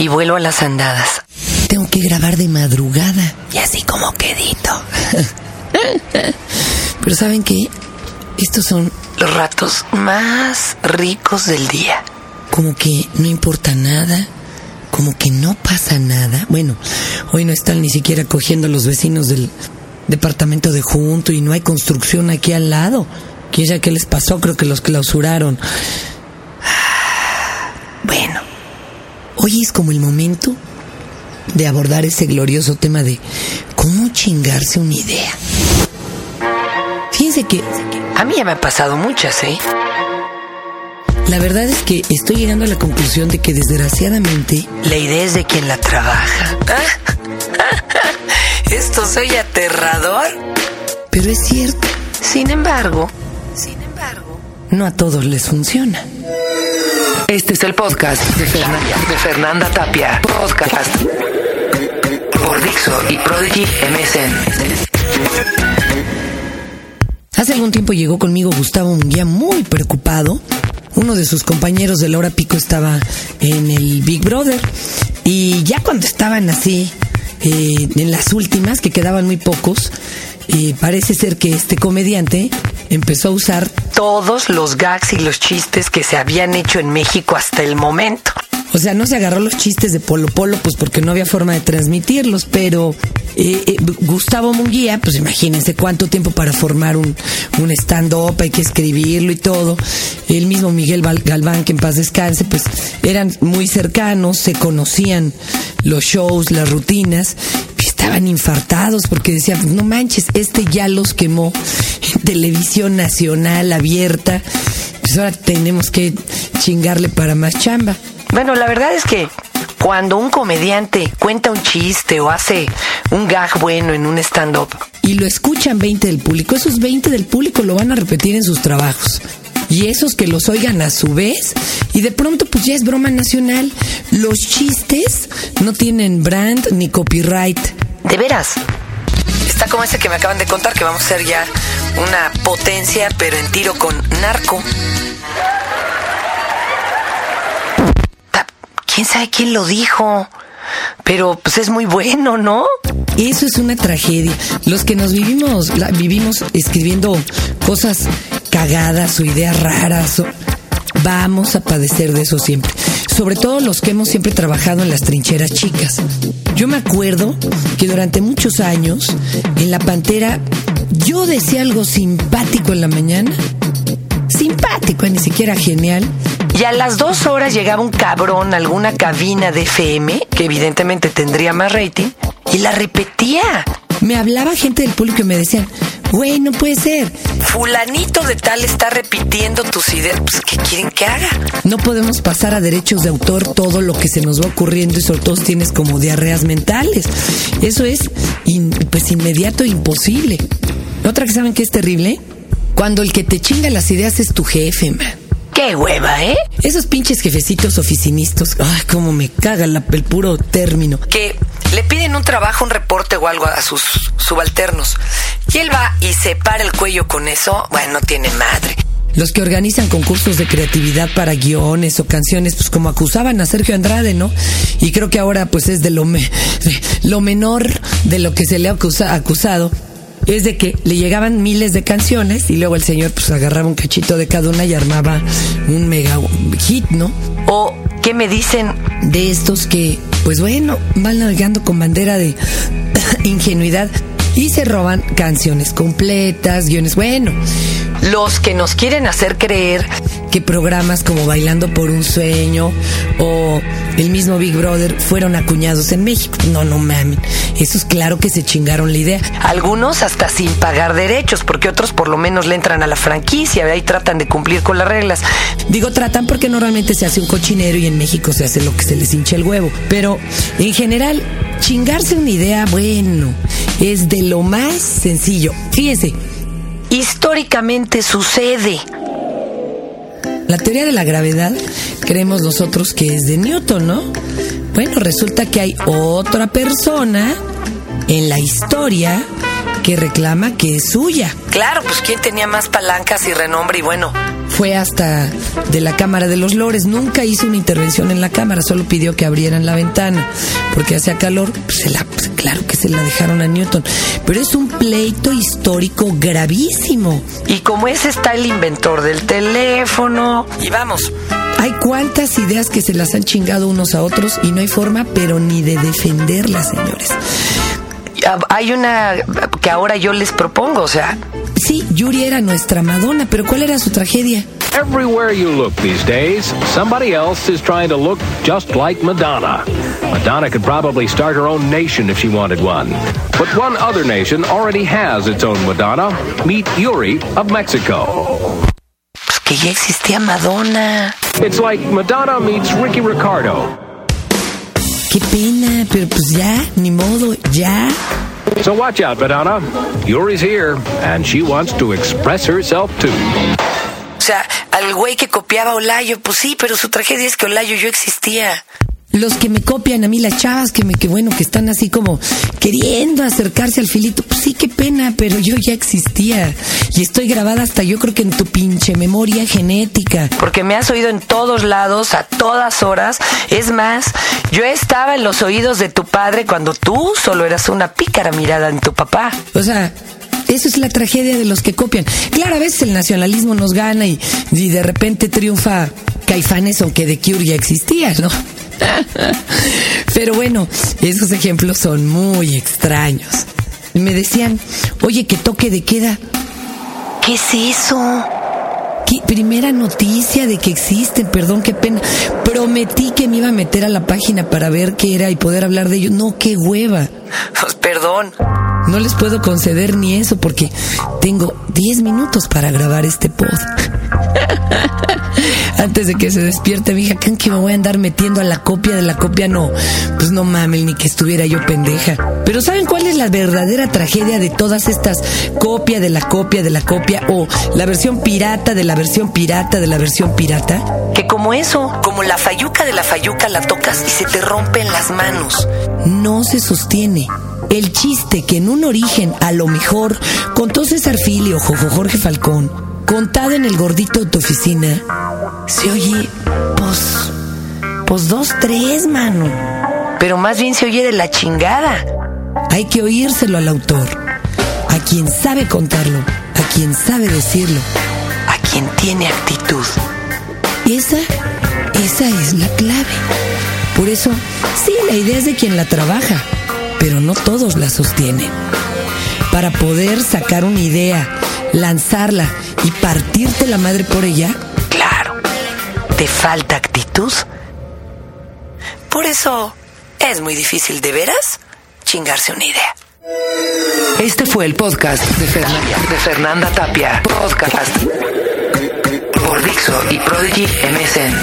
y vuelo a las andadas. Tengo que grabar de madrugada y así como quedito. Pero ¿saben qué? Estos son Los ratos más ricos del día. como que no importa nada, como que no pasa nada. Bueno, hoy no están ni siquiera cogiendo los vecinos del departamento de junto y no hay construcción aquí al lado. ¿Quién sabe qué les pasó? Creo que los clausuraron. Bueno, hoy es como el momento de abordar ese glorioso tema de cómo chingarse una idea. Fíjense que A mí ya me han pasado muchas, ¿eh? la verdad es que estoy llegando a la conclusión de que desgraciadamente La idea es de quien la trabaja. Esto soy aterrador. Pero es cierto, Sin embargo, sin embargo, no a todos les funciona. Este es el podcast de Fernanda, Tapia. Podcast por Dixo y Prodigy MSN. Hace algún tiempo llegó conmigo Gustavo Munguía muy preocupado. Uno de sus compañeros de la hora pico estaba en el Big Brother. Y ya cuando estaban así, eh, en las últimas, que quedaban muy pocos, eh, parece ser que este comediante empezó a usar Todos los gags y los chistes que se habían hecho en México hasta el momento. O sea, no se agarró los chistes de Polo Polo, pues porque no había forma de transmitirlos, pero eh, eh, Gustavo Munguía, pues imagínense cuánto tiempo para formar un, un stand-up, hay que escribirlo y todo. El mismo Miguel Galván, que en paz descanse, pues eran muy cercanos, se conocían los shows, las rutinas, estaban infartados porque decían, "Pues no manches, este ya los quemó televisión nacional abierta, pues ahora tenemos que chingarle para más chamba. Bueno, la verdad es que cuando un comediante cuenta un chiste o hace un gag bueno en un stand-up, y lo escuchan 20 del público. Esos 20 del público lo van a repetir en sus trabajos. Y esos que los oigan a su vez, y de pronto pues ya es broma nacional. Los chistes no tienen brand ni copyright. De veras, está como ese que me acaban de contar que vamos a ser ya una potencia, pero en tiro con narco. ¿Quién sabe quién lo dijo? Pero pues es muy bueno, ¿no? Eso es una tragedia. Los que nos vivimos, la- vivimos escribiendo cosas cagadas o ideas raras, vamos a padecer de eso siempre. Sobre todo los que hemos siempre trabajado en las trincheras chicas. Yo me acuerdo que durante muchos años, en la Pantera, yo decía algo simpático en la mañana. Simpático, ni siquiera genial. Y a las dos horas llegaba un cabrón a alguna cabina de FM, que evidentemente tendría más rating, y la repetía. Me hablaba gente del público y me decían, güey, no puede ser. Fulanito de tal está repitiendo tus ideas. Pues, ¿qué quieren que haga? No podemos pasar a derechos de autor todo lo que se nos va ocurriendo y sobre todo tienes como diarreas mentales. Eso es in- pues inmediato e imposible. Otra que saben que es terrible, cuando el que te chinga las ideas es tu jefe, man. Qué hueva, ¿eh? Esos pinches jefecitos oficinistas, ay, cómo me caga la- el puro término. Que un trabajo, un reporte o algo a sus subalternos. Y él va y se para el cuello con eso. Bueno, no tiene madre. Los que organizan concursos de creatividad para guiones o canciones, pues como acusaban a Sergio Andrade, ¿no? Y creo que ahora pues es de lo, lo menor de lo que se le ha acusa- acusado. Es de que le llegaban miles de canciones y luego el señor pues agarraba un cachito de cada una y armaba un mega hit, ¿no? O, ¿qué me dicen? De estos que, pues bueno, van navegando con bandera de ingenuidad y se roban canciones completas, guiones, bueno. Los que nos quieren hacer creer que programas como Bailando por un Sueño o el mismo Big Brother fueron acuñados en México. No, no mamen. Esos claro que se chingaron la idea. algunos hasta sin pagar derechos, porque otros por lo menos le entran a la franquicia y tratan de cumplir con las reglas. Digo, tratan porque normalmente se hace un cochinero y en México se hace lo que se les hincha el huevo. Pero en general, chingarse una idea, bueno, es de lo más sencillo. Fíjense, Históricamente sucede. La teoría de la gravedad creemos nosotros que es de Newton, ¿no? Bueno, resulta que hay otra persona en la historia que reclama que es suya. Claro, pues quién tenía más palancas y renombre y bueno, fue hasta de la Cámara de los Lores. Nunca hizo una intervención en la Cámara, solo pidió que abrieran la ventana porque hacía calor. Pues se la, pues claro que se la dejaron a Newton. Pero es un pleito histórico gravísimo. Y como ese está el inventor del teléfono. Y vamos, hay cuantas ideas que se las han chingado unos a otros y no hay forma, pero ni de defenderlas, señores. Hay una que ahora yo les propongo, o sea. Sí, Yuri era nuestra Madonna, pero ¿cuál era su tragedia? Everywhere you look these days, somebody else is trying to look just like Madonna. Madonna could probably start her own nation if she wanted one. But one other nation already has its own Madonna. Meet Yuri of Mexico. que ya existía Madonna. It's like Madonna meets Ricky Ricardo. Qué pena, eh, pero pues ya, ni modo, ya. So watch out, Madonna. Yuri's here, and she wants to express herself too. O sea, al güey que copiaba a Olayo, pues sí, pero su tragedia es que Olayo yo existía los que me copian a mí, las chavas que me, que bueno, que están así como queriendo acercarse al filito, pues sí, qué pena, pero yo ya existía y estoy grabada hasta yo creo que en tu pinche memoria genética. Porque me has oído en todos lados, a todas horas. Es más, yo estaba en los oídos de tu padre cuando tú solo eras una pícara mirada en tu papá. O sea, eso es la tragedia de los que copian. Claro, a veces el nacionalismo nos gana y, y de repente triunfa Caifanes, aunque de Cure ya existía, ¿no? Pero bueno, esos ejemplos son muy extraños. Me decían, oye, que toque de queda. ¿Qué es eso? ¿Qué? Primera noticia de que existen, perdón, qué pena. Prometí que me iba a meter a la página para ver qué era y poder hablar de ello. No, qué hueva. Pues perdón. No les puedo conceder ni eso porque tengo 10 minutos para grabar este pod. Antes de que se despierte mi hija, ¿creen que me voy a andar metiendo a la copia de la copia? No, pues no mames, ni que estuviera yo pendeja. Pero ¿saben cuál es la verdadera tragedia de todas estas copia de la copia de la copia o la versión pirata de la versión pirata de la versión pirata? Que como eso, como la fayuca de la fayuca la tocas y se te rompe en las manos. No se sostiene. El chiste que en un origen, a lo mejor, contó César Filio, Jojo Jorge Falcón, contado en el gordito de tu oficina, se oye, pues, pues dos, tres, mano. Pero más bien se oye de la chingada. Hay que oírselo al autor, a quien sabe contarlo, a quien sabe decirlo, a quien tiene actitud. Esa, esa es la clave. Por eso, sí, la idea es de quien la trabaja, pero no todos la sostienen. Para poder sacar una idea, lanzarla y partirte la madre por ella? Claro. ¿Te falta actitud? Por eso es muy difícil de veras chingarse una idea. Este fue el podcast de Fernanda, de Fernanda Tapia. Podcast por Dixo y Prodigy MSN.